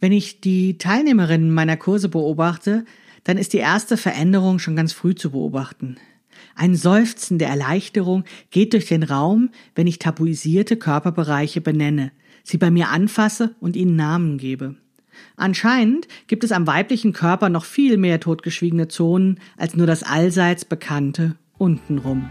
Wenn ich die Teilnehmerinnen meiner Kurse beobachte, dann ist die erste Veränderung schon ganz früh zu beobachten. Ein Seufzen der Erleichterung geht durch den Raum, wenn ich tabuisierte Körperbereiche benenne, sie bei mir anfasse und ihnen Namen gebe. Anscheinend gibt es am weiblichen Körper noch viel mehr totgeschwiegene Zonen als nur das allseits bekannte untenrum.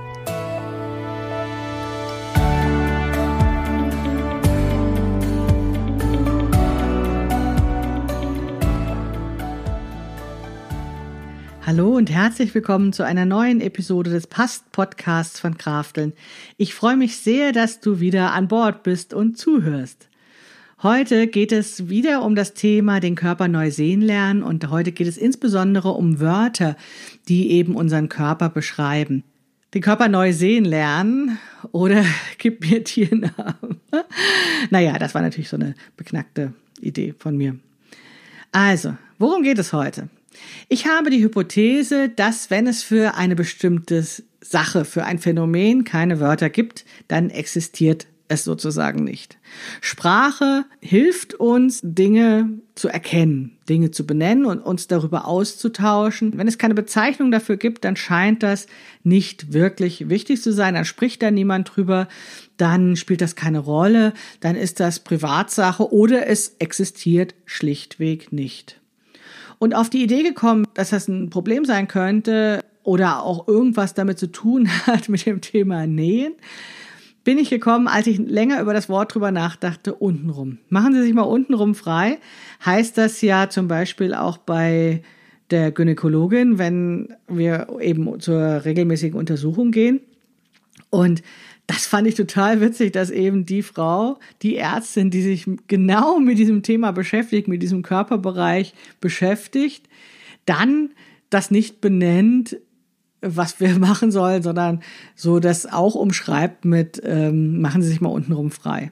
Hallo und herzlich willkommen zu einer neuen Episode des Past-Podcasts von Krafteln. Ich freue mich sehr, dass du wieder an Bord bist und zuhörst. Heute geht es wieder um das Thema den Körper neu sehen lernen und heute geht es insbesondere um Wörter, die eben unseren Körper beschreiben. Den Körper neu sehen lernen oder gib mir Tiernamen. naja, das war natürlich so eine beknackte Idee von mir. Also, worum geht es heute? Ich habe die Hypothese, dass wenn es für eine bestimmte Sache, für ein Phänomen keine Wörter gibt, dann existiert es sozusagen nicht. Sprache hilft uns, Dinge zu erkennen, Dinge zu benennen und uns darüber auszutauschen. Wenn es keine Bezeichnung dafür gibt, dann scheint das nicht wirklich wichtig zu sein, dann spricht da niemand drüber, dann spielt das keine Rolle, dann ist das Privatsache oder es existiert schlichtweg nicht und auf die Idee gekommen, dass das ein Problem sein könnte oder auch irgendwas damit zu tun hat mit dem Thema Nähen, bin ich gekommen, als ich länger über das Wort drüber nachdachte, untenrum. Machen Sie sich mal untenrum frei. Heißt das ja zum Beispiel auch bei der Gynäkologin, wenn wir eben zur regelmäßigen Untersuchung gehen. Und das fand ich total witzig, dass eben die Frau, die Ärztin, die sich genau mit diesem Thema beschäftigt, mit diesem Körperbereich beschäftigt, dann das nicht benennt, was wir machen sollen, sondern so das auch umschreibt mit, ähm, machen Sie sich mal untenrum frei.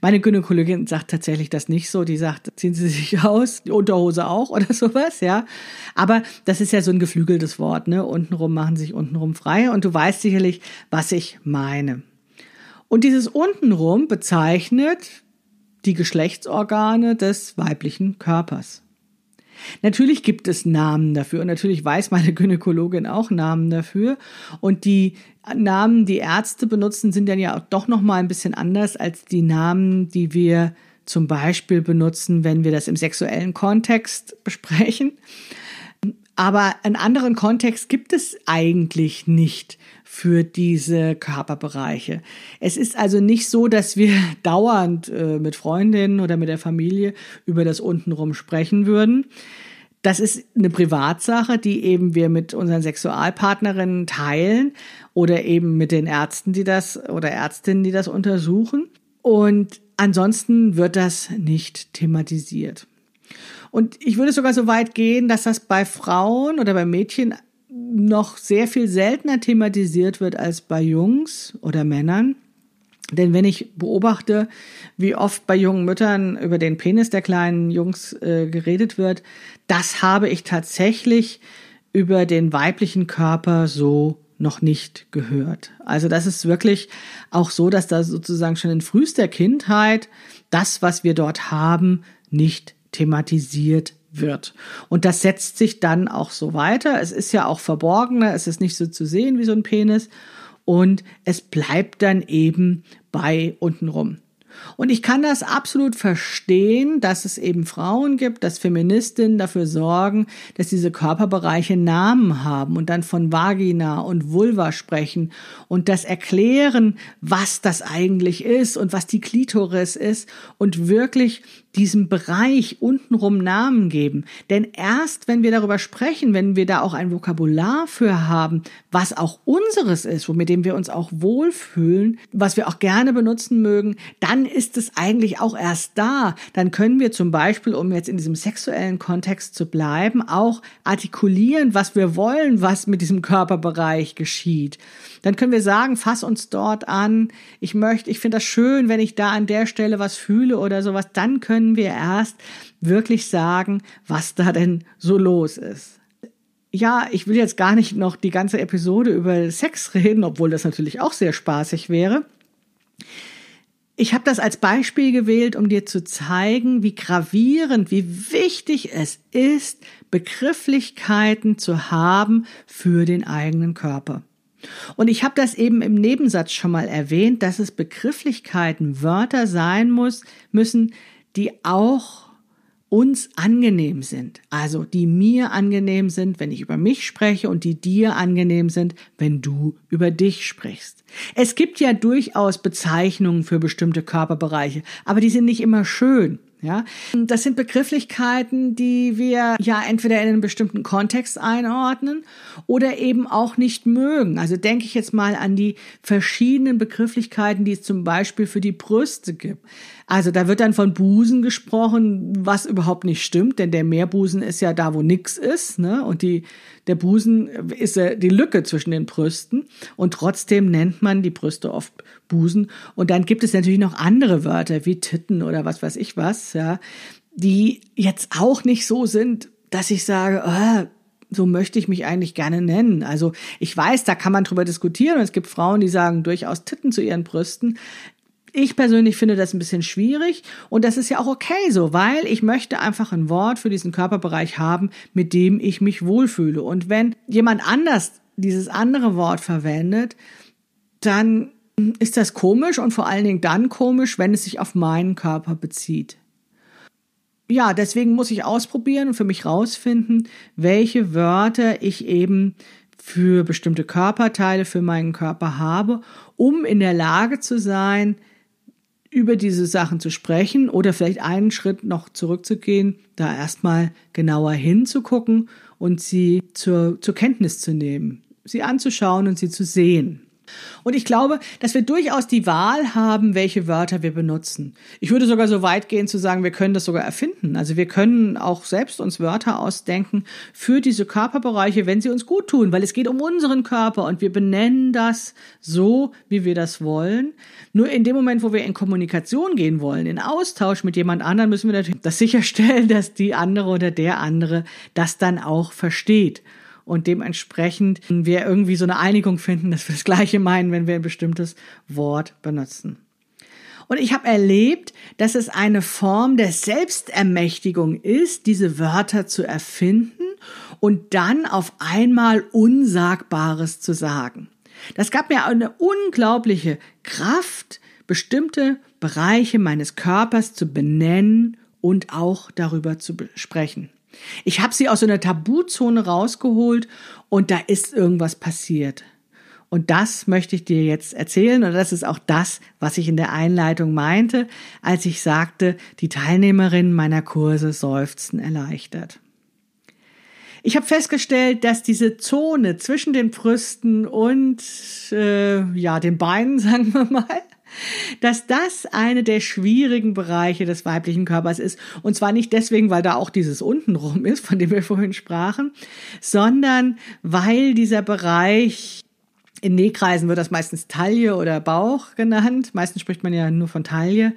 Meine Gynäkologin sagt tatsächlich das nicht so. Die sagt, ziehen Sie sich aus, die Unterhose auch oder sowas, ja. Aber das ist ja so ein geflügeltes Wort, ne? Untenrum machen sich untenrum frei und du weißt sicherlich, was ich meine. Und dieses untenrum bezeichnet die Geschlechtsorgane des weiblichen Körpers. Natürlich gibt es Namen dafür und natürlich weiß meine Gynäkologin auch Namen dafür und die Namen, die Ärzte benutzen, sind dann ja auch doch noch mal ein bisschen anders als die Namen, die wir zum Beispiel benutzen, wenn wir das im sexuellen Kontext besprechen. Aber einen anderen Kontext gibt es eigentlich nicht für diese Körperbereiche. Es ist also nicht so, dass wir dauernd äh, mit Freundinnen oder mit der Familie über das untenrum sprechen würden. Das ist eine Privatsache, die eben wir mit unseren Sexualpartnerinnen teilen oder eben mit den Ärzten, die das oder Ärztinnen, die das untersuchen. Und ansonsten wird das nicht thematisiert. Und ich würde sogar so weit gehen, dass das bei Frauen oder bei Mädchen noch sehr viel seltener thematisiert wird als bei Jungs oder Männern. Denn wenn ich beobachte, wie oft bei jungen Müttern über den Penis der kleinen Jungs äh, geredet wird, das habe ich tatsächlich über den weiblichen Körper so noch nicht gehört. Also das ist wirklich auch so, dass da sozusagen schon in frühester Kindheit das, was wir dort haben, nicht thematisiert wird. Und das setzt sich dann auch so weiter. Es ist ja auch verborgener, es ist nicht so zu sehen wie so ein Penis und es bleibt dann eben bei untenrum. Und ich kann das absolut verstehen, dass es eben Frauen gibt, dass Feministinnen dafür sorgen, dass diese Körperbereiche Namen haben und dann von Vagina und Vulva sprechen und das erklären, was das eigentlich ist und was die Klitoris ist und wirklich diesem Bereich untenrum Namen geben. Denn erst wenn wir darüber sprechen, wenn wir da auch ein Vokabular für haben, was auch unseres ist, mit dem wir uns auch wohlfühlen, was wir auch gerne benutzen mögen, dann ist es eigentlich auch erst da. Dann können wir zum Beispiel, um jetzt in diesem sexuellen Kontext zu bleiben, auch artikulieren, was wir wollen, was mit diesem Körperbereich geschieht. Dann können wir sagen, fass uns dort an. Ich möchte, ich finde das schön, wenn ich da an der Stelle was fühle oder sowas. Dann können wir erst wirklich sagen, was da denn so los ist. Ja, ich will jetzt gar nicht noch die ganze Episode über Sex reden, obwohl das natürlich auch sehr spaßig wäre. Ich habe das als Beispiel gewählt, um dir zu zeigen, wie gravierend, wie wichtig es ist, Begrifflichkeiten zu haben für den eigenen Körper. Und ich habe das eben im Nebensatz schon mal erwähnt, dass es Begrifflichkeiten, Wörter sein muss, müssen, die auch uns angenehm sind. Also die mir angenehm sind, wenn ich über mich spreche und die dir angenehm sind, wenn du über dich sprichst. Es gibt ja durchaus Bezeichnungen für bestimmte Körperbereiche, aber die sind nicht immer schön. Ja, das sind Begrifflichkeiten, die wir ja entweder in einen bestimmten Kontext einordnen oder eben auch nicht mögen. Also denke ich jetzt mal an die verschiedenen Begrifflichkeiten, die es zum Beispiel für die Brüste gibt. Also da wird dann von Busen gesprochen, was überhaupt nicht stimmt, denn der Meerbusen ist ja da, wo nix ist, ne? Und die, der Busen ist die Lücke zwischen den Brüsten. Und trotzdem nennt man die Brüste oft Busen. Und dann gibt es natürlich noch andere Wörter wie Titten oder was weiß ich was, ja, die jetzt auch nicht so sind, dass ich sage, oh, so möchte ich mich eigentlich gerne nennen. Also ich weiß, da kann man drüber diskutieren und es gibt Frauen, die sagen durchaus Titten zu ihren Brüsten. Ich persönlich finde das ein bisschen schwierig und das ist ja auch okay so, weil ich möchte einfach ein Wort für diesen Körperbereich haben, mit dem ich mich wohlfühle. Und wenn jemand anders dieses andere Wort verwendet, dann ist das komisch und vor allen Dingen dann komisch, wenn es sich auf meinen Körper bezieht. Ja, deswegen muss ich ausprobieren und für mich rausfinden, welche Wörter ich eben für bestimmte Körperteile für meinen Körper habe, um in der Lage zu sein, über diese Sachen zu sprechen oder vielleicht einen Schritt noch zurückzugehen, da erstmal genauer hinzugucken und sie zur, zur Kenntnis zu nehmen, sie anzuschauen und sie zu sehen. Und ich glaube, dass wir durchaus die Wahl haben, welche Wörter wir benutzen. Ich würde sogar so weit gehen zu sagen, wir können das sogar erfinden. Also wir können auch selbst uns Wörter ausdenken für diese Körperbereiche, wenn sie uns gut tun, weil es geht um unseren Körper und wir benennen das so, wie wir das wollen. Nur in dem Moment, wo wir in Kommunikation gehen wollen, in Austausch mit jemand anderem, müssen wir natürlich das sicherstellen, dass die andere oder der andere das dann auch versteht und dementsprechend wir irgendwie so eine Einigung finden, dass wir das Gleiche meinen, wenn wir ein bestimmtes Wort benutzen. Und ich habe erlebt, dass es eine Form der Selbstermächtigung ist, diese Wörter zu erfinden und dann auf einmal Unsagbares zu sagen. Das gab mir eine unglaubliche Kraft, bestimmte Bereiche meines Körpers zu benennen und auch darüber zu sprechen. Ich habe sie aus so einer Tabuzone rausgeholt und da ist irgendwas passiert. Und das möchte ich dir jetzt erzählen und das ist auch das, was ich in der Einleitung meinte, als ich sagte, die Teilnehmerinnen meiner Kurse seufzen erleichtert. Ich habe festgestellt, dass diese Zone zwischen den Brüsten und äh, ja den Beinen, sagen wir mal, dass das eine der schwierigen Bereiche des weiblichen Körpers ist. Und zwar nicht deswegen, weil da auch dieses untenrum ist, von dem wir vorhin sprachen, sondern weil dieser Bereich in Nähkreisen wird das meistens Taille oder Bauch genannt. Meistens spricht man ja nur von Taille,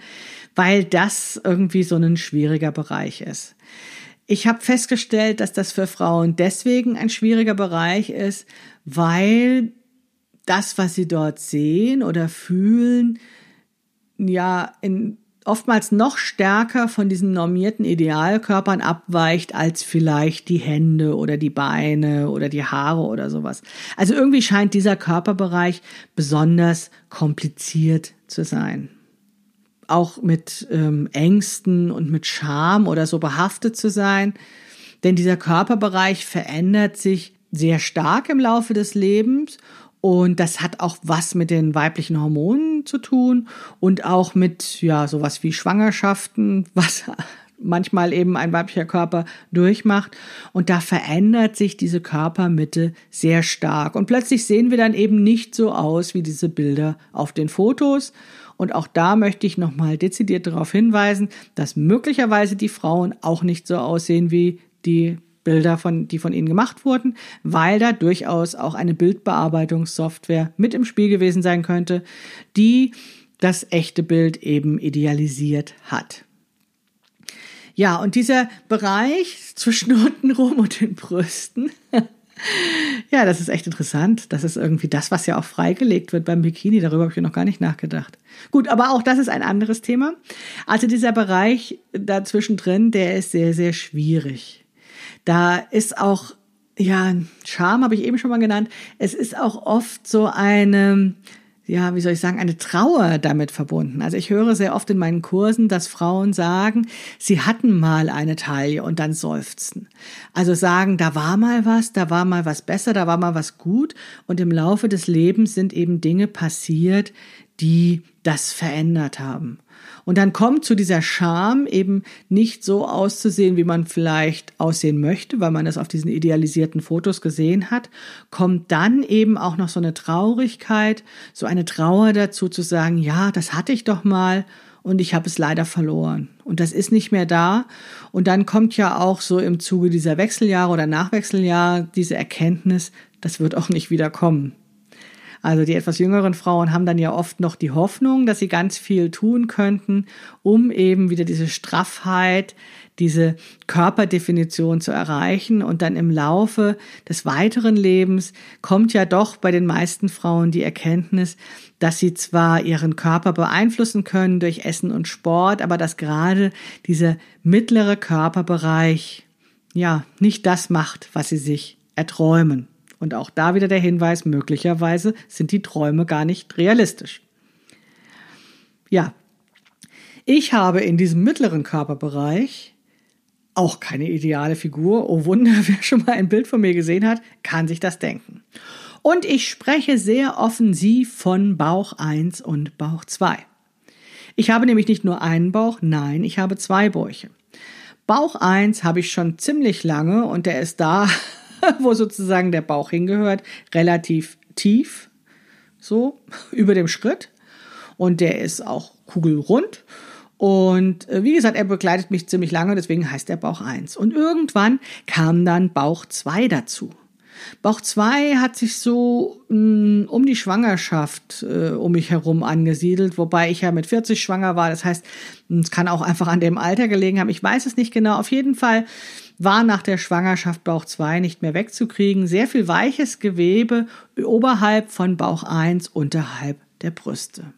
weil das irgendwie so ein schwieriger Bereich ist. Ich habe festgestellt, dass das für Frauen deswegen ein schwieriger Bereich ist, weil das, was sie dort sehen oder fühlen, ja in oftmals noch stärker von diesen normierten Idealkörpern abweicht als vielleicht die Hände oder die Beine oder die Haare oder sowas. Also irgendwie scheint dieser Körperbereich besonders kompliziert zu sein. Auch mit ähm, Ängsten und mit Scham oder so behaftet zu sein. Denn dieser Körperbereich verändert sich sehr stark im Laufe des Lebens und das hat auch was mit den weiblichen Hormonen zu tun und auch mit, ja, sowas wie Schwangerschaften, was manchmal eben ein weiblicher Körper durchmacht. Und da verändert sich diese Körpermitte sehr stark. Und plötzlich sehen wir dann eben nicht so aus wie diese Bilder auf den Fotos. Und auch da möchte ich nochmal dezidiert darauf hinweisen, dass möglicherweise die Frauen auch nicht so aussehen wie die Bilder, von, die von ihnen gemacht wurden, weil da durchaus auch eine Bildbearbeitungssoftware mit im Spiel gewesen sein könnte, die das echte Bild eben idealisiert hat. Ja, und dieser Bereich zwischen unten rum und den Brüsten, ja, das ist echt interessant. Das ist irgendwie das, was ja auch freigelegt wird beim Bikini. Darüber habe ich noch gar nicht nachgedacht. Gut, aber auch das ist ein anderes Thema. Also dieser Bereich dazwischen drin, der ist sehr, sehr schwierig. Da ist auch, ja, Charme habe ich eben schon mal genannt. Es ist auch oft so eine, ja, wie soll ich sagen, eine Trauer damit verbunden. Also ich höre sehr oft in meinen Kursen, dass Frauen sagen, sie hatten mal eine Taille und dann seufzen. Also sagen, da war mal was, da war mal was besser, da war mal was gut und im Laufe des Lebens sind eben Dinge passiert, die das verändert haben. Und dann kommt zu dieser Scham eben nicht so auszusehen, wie man vielleicht aussehen möchte, weil man das auf diesen idealisierten Fotos gesehen hat, kommt dann eben auch noch so eine Traurigkeit, so eine Trauer dazu zu sagen, ja, das hatte ich doch mal und ich habe es leider verloren. Und das ist nicht mehr da. Und dann kommt ja auch so im Zuge dieser Wechseljahre oder Nachwechseljahr diese Erkenntnis, das wird auch nicht wieder kommen. Also die etwas jüngeren Frauen haben dann ja oft noch die Hoffnung, dass sie ganz viel tun könnten, um eben wieder diese Straffheit, diese Körperdefinition zu erreichen. Und dann im Laufe des weiteren Lebens kommt ja doch bei den meisten Frauen die Erkenntnis, dass sie zwar ihren Körper beeinflussen können durch Essen und Sport, aber dass gerade dieser mittlere Körperbereich ja nicht das macht, was sie sich erträumen. Und auch da wieder der Hinweis, möglicherweise sind die Träume gar nicht realistisch. Ja, ich habe in diesem mittleren Körperbereich auch keine ideale Figur. Oh Wunder, wer schon mal ein Bild von mir gesehen hat, kann sich das denken. Und ich spreche sehr offensiv von Bauch 1 und Bauch 2. Ich habe nämlich nicht nur einen Bauch, nein, ich habe zwei Bäuche. Bauch 1 habe ich schon ziemlich lange und der ist da wo sozusagen der Bauch hingehört, relativ tief, so über dem Schritt. Und der ist auch kugelrund. Und äh, wie gesagt, er begleitet mich ziemlich lange, deswegen heißt er Bauch 1. Und irgendwann kam dann Bauch 2 dazu. Bauch 2 hat sich so mh, mm, um die Schwangerschaft äh, um mich herum angesiedelt, wobei ich ja mit 40 schwanger war. Das heißt, es kann auch einfach an dem Alter gelegen haben. Ich weiß es nicht genau. Auf jeden Fall war nach der Schwangerschaft Bauch 2 nicht mehr wegzukriegen. Sehr viel weiches Gewebe oberhalb von Bauch 1, unterhalb der Brüste.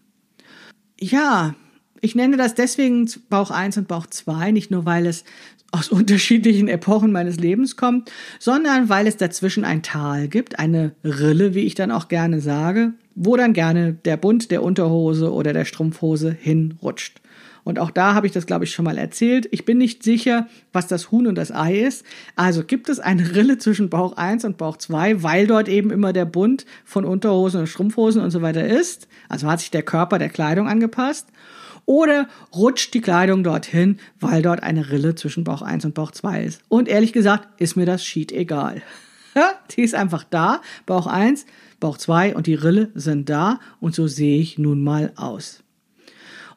Ja, ich nenne das deswegen Bauch 1 und Bauch 2, nicht nur weil es aus unterschiedlichen Epochen meines Lebens kommt, sondern weil es dazwischen ein Tal gibt, eine Rille, wie ich dann auch gerne sage, wo dann gerne der Bund der Unterhose oder der Strumpfhose hinrutscht. Und auch da habe ich das, glaube ich, schon mal erzählt. Ich bin nicht sicher, was das Huhn und das Ei ist. Also gibt es eine Rille zwischen Bauch 1 und Bauch 2, weil dort eben immer der Bund von Unterhosen und Strumpfhosen und so weiter ist. Also hat sich der Körper der Kleidung angepasst. Oder rutscht die Kleidung dorthin, weil dort eine Rille zwischen Bauch 1 und Bauch 2 ist. Und ehrlich gesagt, ist mir das Sheet egal. die ist einfach da. Bauch 1, Bauch 2 und die Rille sind da. Und so sehe ich nun mal aus.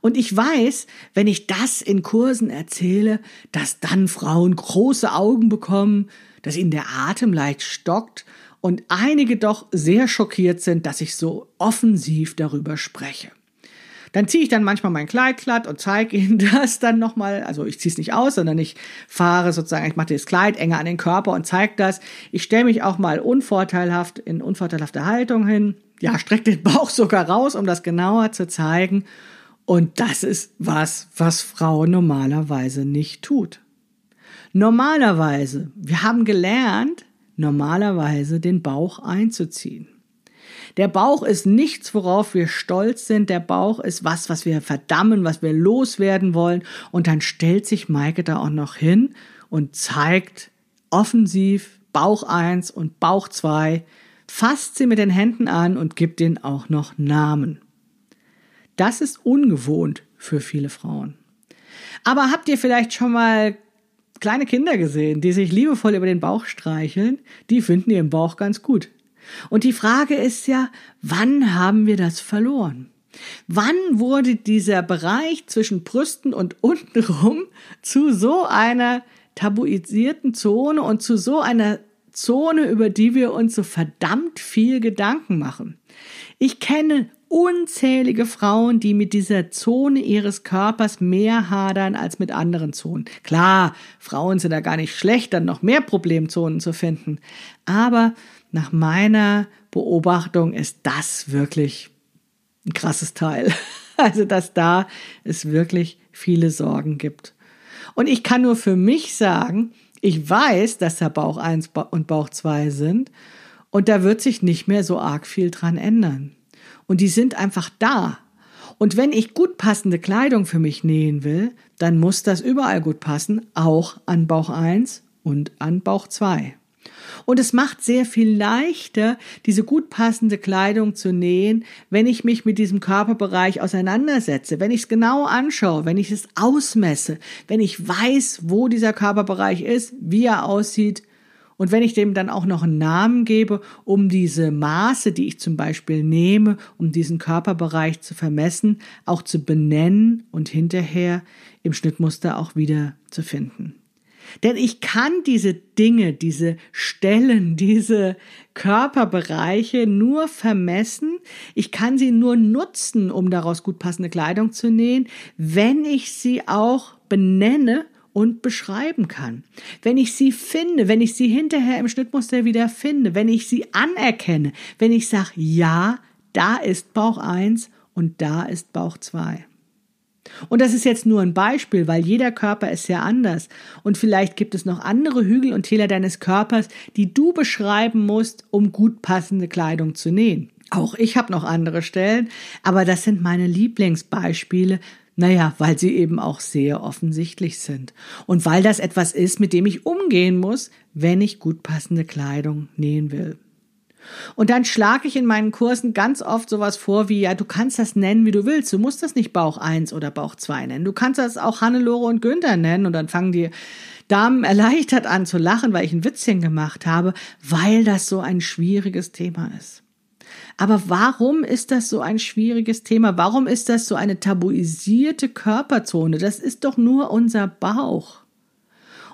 Und ich weiß, wenn ich das in Kursen erzähle, dass dann Frauen große Augen bekommen, dass ihnen der Atem leicht stockt und einige doch sehr schockiert sind, dass ich so offensiv darüber spreche. Dann ziehe ich dann manchmal mein Kleid glatt und zeige ihnen das dann nochmal. Also ich ziehe es nicht aus, sondern ich fahre sozusagen, ich mache das Kleid enger an den Körper und zeige das. Ich stelle mich auch mal unvorteilhaft in unvorteilhafte Haltung hin. Ja, strecke den Bauch sogar raus, um das genauer zu zeigen. Und das ist was, was Frau normalerweise nicht tut. Normalerweise, wir haben gelernt, normalerweise den Bauch einzuziehen. Der Bauch ist nichts, worauf wir stolz sind. Der Bauch ist was, was wir verdammen, was wir loswerden wollen. Und dann stellt sich Maike da auch noch hin und zeigt offensiv Bauch eins und Bauch zwei, fasst sie mit den Händen an und gibt ihnen auch noch Namen. Das ist ungewohnt für viele Frauen. Aber habt ihr vielleicht schon mal kleine Kinder gesehen, die sich liebevoll über den Bauch streicheln? Die finden ihren Bauch ganz gut. Und die Frage ist ja, wann haben wir das verloren? Wann wurde dieser Bereich zwischen Brüsten und untenrum zu so einer tabuisierten Zone und zu so einer Zone, über die wir uns so verdammt viel Gedanken machen? Ich kenne unzählige Frauen, die mit dieser Zone ihres Körpers mehr hadern als mit anderen Zonen. Klar, Frauen sind da gar nicht schlecht, dann noch mehr Problemzonen zu finden. Aber nach meiner Beobachtung ist das wirklich ein krasses Teil. Also, dass da es wirklich viele Sorgen gibt. Und ich kann nur für mich sagen, ich weiß, dass da Bauch 1 und Bauch 2 sind und da wird sich nicht mehr so arg viel dran ändern. Und die sind einfach da. Und wenn ich gut passende Kleidung für mich nähen will, dann muss das überall gut passen, auch an Bauch 1 und an Bauch 2. Und es macht sehr viel leichter, diese gut passende Kleidung zu nähen, wenn ich mich mit diesem Körperbereich auseinandersetze, wenn ich es genau anschaue, wenn ich es ausmesse, wenn ich weiß, wo dieser Körperbereich ist, wie er aussieht, und wenn ich dem dann auch noch einen Namen gebe, um diese Maße, die ich zum Beispiel nehme, um diesen Körperbereich zu vermessen, auch zu benennen und hinterher im Schnittmuster auch wieder zu finden. Denn ich kann diese Dinge, diese Stellen, diese Körperbereiche nur vermessen. Ich kann sie nur nutzen, um daraus gut passende Kleidung zu nähen, wenn ich sie auch benenne und beschreiben kann. Wenn ich sie finde, wenn ich sie hinterher im Schnittmuster wieder finde, wenn ich sie anerkenne, wenn ich sage, ja, da ist Bauch 1 und da ist Bauch 2. Und das ist jetzt nur ein Beispiel, weil jeder Körper ist sehr anders. Und vielleicht gibt es noch andere Hügel und Täler deines Körpers, die du beschreiben musst, um gut passende Kleidung zu nähen. Auch ich habe noch andere Stellen, aber das sind meine Lieblingsbeispiele, naja, weil sie eben auch sehr offensichtlich sind. Und weil das etwas ist, mit dem ich umgehen muss, wenn ich gut passende Kleidung nähen will. Und dann schlage ich in meinen Kursen ganz oft sowas vor wie, ja, du kannst das nennen, wie du willst. Du musst das nicht Bauch 1 oder Bauch 2 nennen. Du kannst das auch Hannelore und Günther nennen und dann fangen die Damen erleichtert an zu lachen, weil ich ein Witzchen gemacht habe, weil das so ein schwieriges Thema ist. Aber warum ist das so ein schwieriges Thema? Warum ist das so eine tabuisierte Körperzone? Das ist doch nur unser Bauch.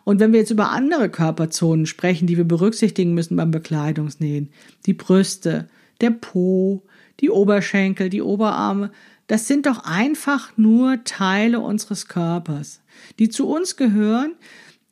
Und wenn wir jetzt über andere Körperzonen sprechen, die wir berücksichtigen müssen beim Bekleidungsnähen, die Brüste, der Po, die Oberschenkel, die Oberarme, das sind doch einfach nur Teile unseres Körpers, die zu uns gehören,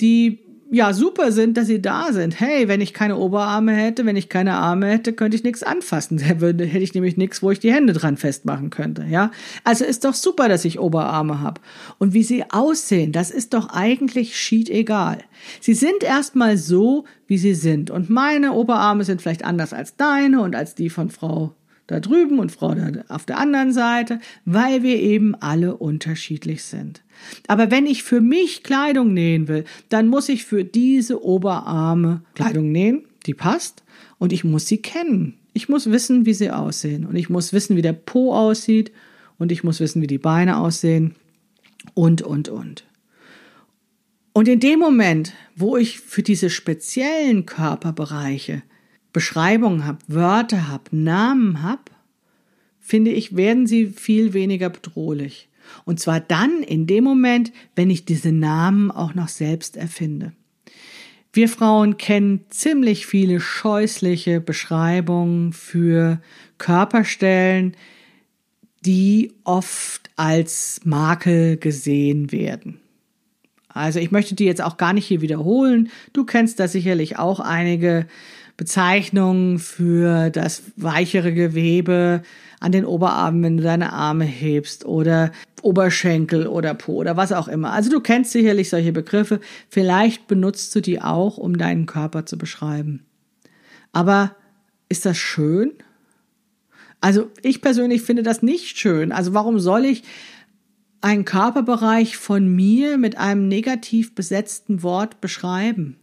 die ja super sind, dass sie da sind. Hey, wenn ich keine Oberarme hätte, wenn ich keine Arme hätte, könnte ich nichts anfassen. Da würde, hätte ich nämlich nichts, wo ich die Hände dran festmachen könnte. Ja, also ist doch super, dass ich Oberarme habe. Und wie sie aussehen, das ist doch eigentlich schied egal. Sie sind erstmal so, wie sie sind. Und meine Oberarme sind vielleicht anders als deine und als die von Frau da drüben und Frau da auf der anderen Seite, weil wir eben alle unterschiedlich sind. Aber wenn ich für mich Kleidung nähen will, dann muss ich für diese Oberarme Kleidung nähen, die passt, und ich muss sie kennen. Ich muss wissen, wie sie aussehen. Und ich muss wissen, wie der Po aussieht. Und ich muss wissen, wie die Beine aussehen. Und, und, und. Und in dem Moment, wo ich für diese speziellen Körperbereiche Beschreibungen habe, Wörter habe, Namen habe, finde ich, werden sie viel weniger bedrohlich. Und zwar dann in dem Moment, wenn ich diese Namen auch noch selbst erfinde. Wir Frauen kennen ziemlich viele scheußliche Beschreibungen für Körperstellen, die oft als Makel gesehen werden. Also ich möchte die jetzt auch gar nicht hier wiederholen. Du kennst da sicherlich auch einige Bezeichnungen für das weichere Gewebe an den Oberarmen, wenn du deine Arme hebst oder Oberschenkel oder Po oder was auch immer. Also du kennst sicherlich solche Begriffe. Vielleicht benutzt du die auch, um deinen Körper zu beschreiben. Aber ist das schön? Also ich persönlich finde das nicht schön. Also warum soll ich einen Körperbereich von mir mit einem negativ besetzten Wort beschreiben?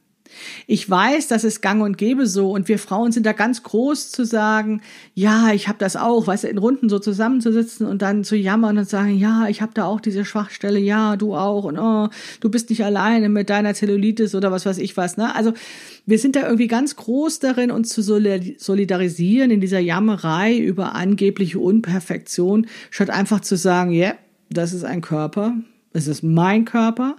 Ich weiß, das ist gang und gäbe so und wir Frauen sind da ganz groß zu sagen, ja, ich habe das auch, weißt du, in Runden so zusammenzusitzen und dann zu jammern und sagen, ja, ich habe da auch diese Schwachstelle, ja, du auch und oh, du bist nicht alleine mit deiner Zellulitis oder was weiß ich was, ne? Also, wir sind da irgendwie ganz groß darin, uns zu solidarisieren in dieser Jammerei über angebliche Unperfektion, statt einfach zu sagen, ja, yeah, das ist ein Körper, es ist mein Körper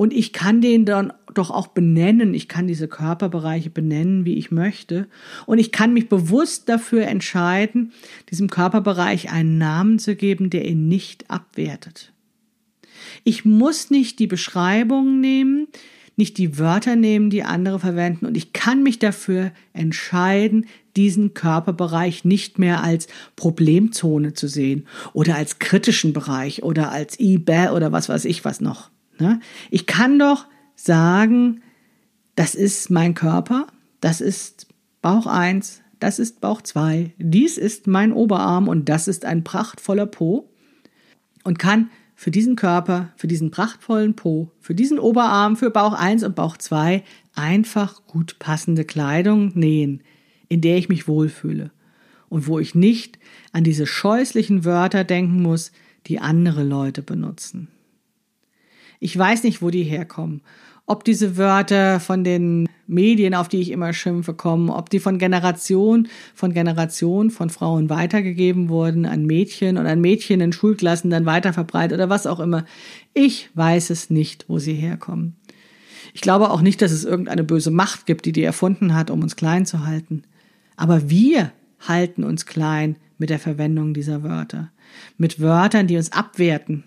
und ich kann den dann doch auch benennen. Ich kann diese Körperbereiche benennen, wie ich möchte. Und ich kann mich bewusst dafür entscheiden, diesem Körperbereich einen Namen zu geben, der ihn nicht abwertet. Ich muss nicht die Beschreibungen nehmen, nicht die Wörter nehmen, die andere verwenden. Und ich kann mich dafür entscheiden, diesen Körperbereich nicht mehr als Problemzone zu sehen oder als kritischen Bereich oder als eBay oder was weiß ich was noch. Ne? Ich kann doch sagen, das ist mein Körper, das ist Bauch 1, das ist Bauch 2, dies ist mein Oberarm und das ist ein prachtvoller Po und kann für diesen Körper, für diesen prachtvollen Po, für diesen Oberarm, für Bauch 1 und Bauch 2 einfach gut passende Kleidung nähen, in der ich mich wohlfühle und wo ich nicht an diese scheußlichen Wörter denken muss, die andere Leute benutzen. Ich weiß nicht, wo die herkommen. Ob diese Wörter von den Medien, auf die ich immer schimpfe, kommen, ob die von Generation, von Generation von Frauen weitergegeben wurden an Mädchen und an Mädchen in Schulklassen dann weiterverbreitet oder was auch immer. Ich weiß es nicht, wo sie herkommen. Ich glaube auch nicht, dass es irgendeine böse Macht gibt, die die erfunden hat, um uns klein zu halten. Aber wir halten uns klein mit der Verwendung dieser Wörter. Mit Wörtern, die uns abwerten,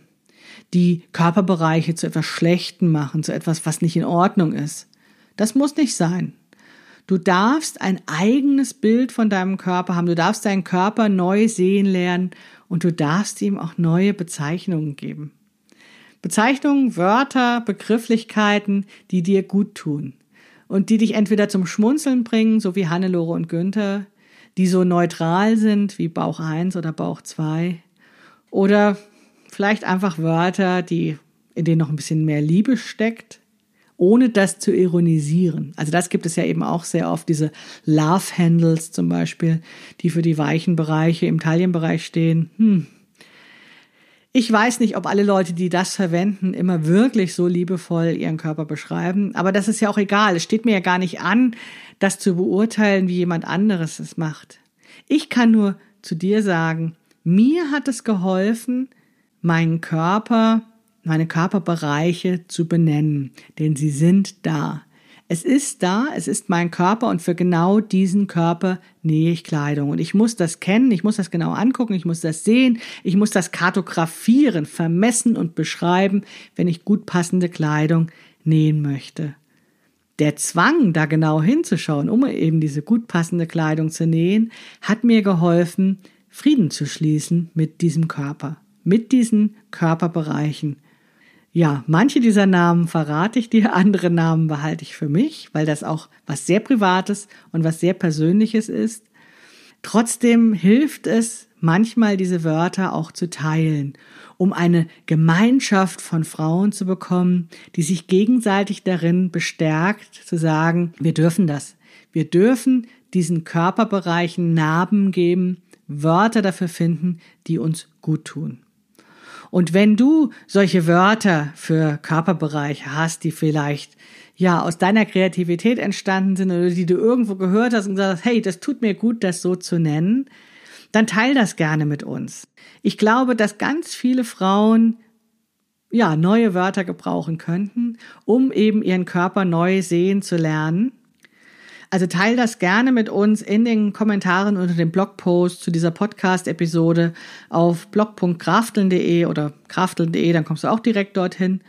die Körperbereiche zu etwas Schlechten machen, zu etwas, was nicht in Ordnung ist. Das muss nicht sein. Du darfst ein eigenes Bild von deinem Körper haben. Du darfst deinen Körper neu sehen lernen und du darfst ihm auch neue Bezeichnungen geben. Bezeichnungen, Wörter, Begrifflichkeiten, die dir gut tun und die dich entweder zum Schmunzeln bringen, so wie Hannelore und Günther, die so neutral sind wie Bauch 1 oder Bauch 2, oder Vielleicht einfach Wörter, die, in denen noch ein bisschen mehr Liebe steckt, ohne das zu ironisieren. Also das gibt es ja eben auch sehr oft, diese Love Handles zum Beispiel, die für die weichen Bereiche im Taillenbereich stehen. Hm. Ich weiß nicht, ob alle Leute, die das verwenden, immer wirklich so liebevoll ihren Körper beschreiben, aber das ist ja auch egal. Es steht mir ja gar nicht an, das zu beurteilen, wie jemand anderes es macht. Ich kann nur zu dir sagen, mir hat es geholfen, meinen Körper, meine Körperbereiche zu benennen, denn sie sind da. Es ist da, es ist mein Körper und für genau diesen Körper nähe ich Kleidung. Und ich muss das kennen, ich muss das genau angucken, ich muss das sehen, ich muss das kartografieren, vermessen und beschreiben, wenn ich gut passende Kleidung nähen möchte. Der Zwang, da genau hinzuschauen, um eben diese gut passende Kleidung zu nähen, hat mir geholfen, Frieden zu schließen mit diesem Körper mit diesen Körperbereichen. Ja, manche dieser Namen verrate ich dir, andere Namen behalte ich für mich, weil das auch was sehr Privates und was sehr Persönliches ist. Trotzdem hilft es, manchmal diese Wörter auch zu teilen, um eine Gemeinschaft von Frauen zu bekommen, die sich gegenseitig darin bestärkt, zu sagen, wir dürfen das. Wir dürfen diesen Körperbereichen Narben geben, Wörter dafür finden, die uns gut tun. Und wenn du solche Wörter für Körperbereiche hast, die vielleicht ja aus deiner Kreativität entstanden sind oder die du irgendwo gehört hast und gesagt hast, hey, das tut mir gut, das so zu nennen, dann teil das gerne mit uns. Ich glaube, dass ganz viele Frauen ja neue Wörter gebrauchen könnten, um eben ihren Körper neu sehen zu lernen also teil das gerne mit uns in den Kommentaren unter dem Blogpost zu dieser Podcast-Episode auf blog.krafteln.de oder krafteln.de, dann kommst du auch direkt dorthin.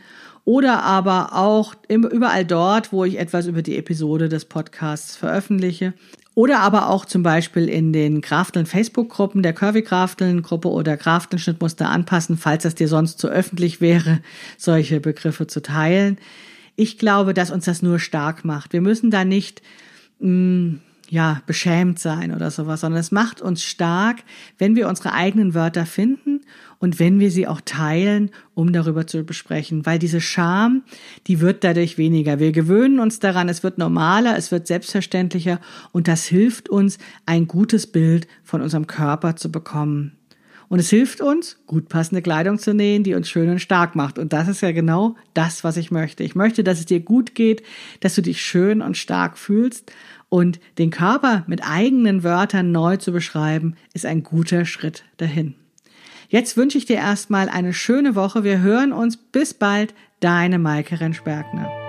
Oder aber auch überall dort, wo ich etwas über die Episode des Podcasts veröffentliche. Oder aber auch zum Beispiel in den Krafteln Facebook-Gruppen, der Curvy Krafteln Gruppe oder Krafteln Schnittmuster anpassen, falls das dir sonst zu öffentlich wäre, solche Begriffe zu teilen. Ich glaube, dass uns das nur stark macht. Wir müssen da nicht mh, mm, ja, beschämt sein oder sowas, sondern es macht uns stark, wenn wir unsere eigenen Wörter finden und wenn wir sie auch teilen, um darüber zu besprechen, weil diese Scham, die wird dadurch weniger. Wir gewöhnen uns daran, es wird normaler, es wird selbstverständlicher und das hilft uns, ein gutes Bild von unserem Körper zu bekommen. Und es hilft uns, gut passende Kleidung zu nähen, die uns schön und stark macht. Und das ist ja genau das, was ich möchte. Ich möchte, dass es dir gut geht, dass du dich schön und stark fühlst. Und den Körper mit eigenen Wörtern neu zu beschreiben, ist ein guter Schritt dahin. Jetzt wünsche ich dir erstmal eine schöne Woche. Wir hören uns. Bis bald. Deine Maike Rentschbergner.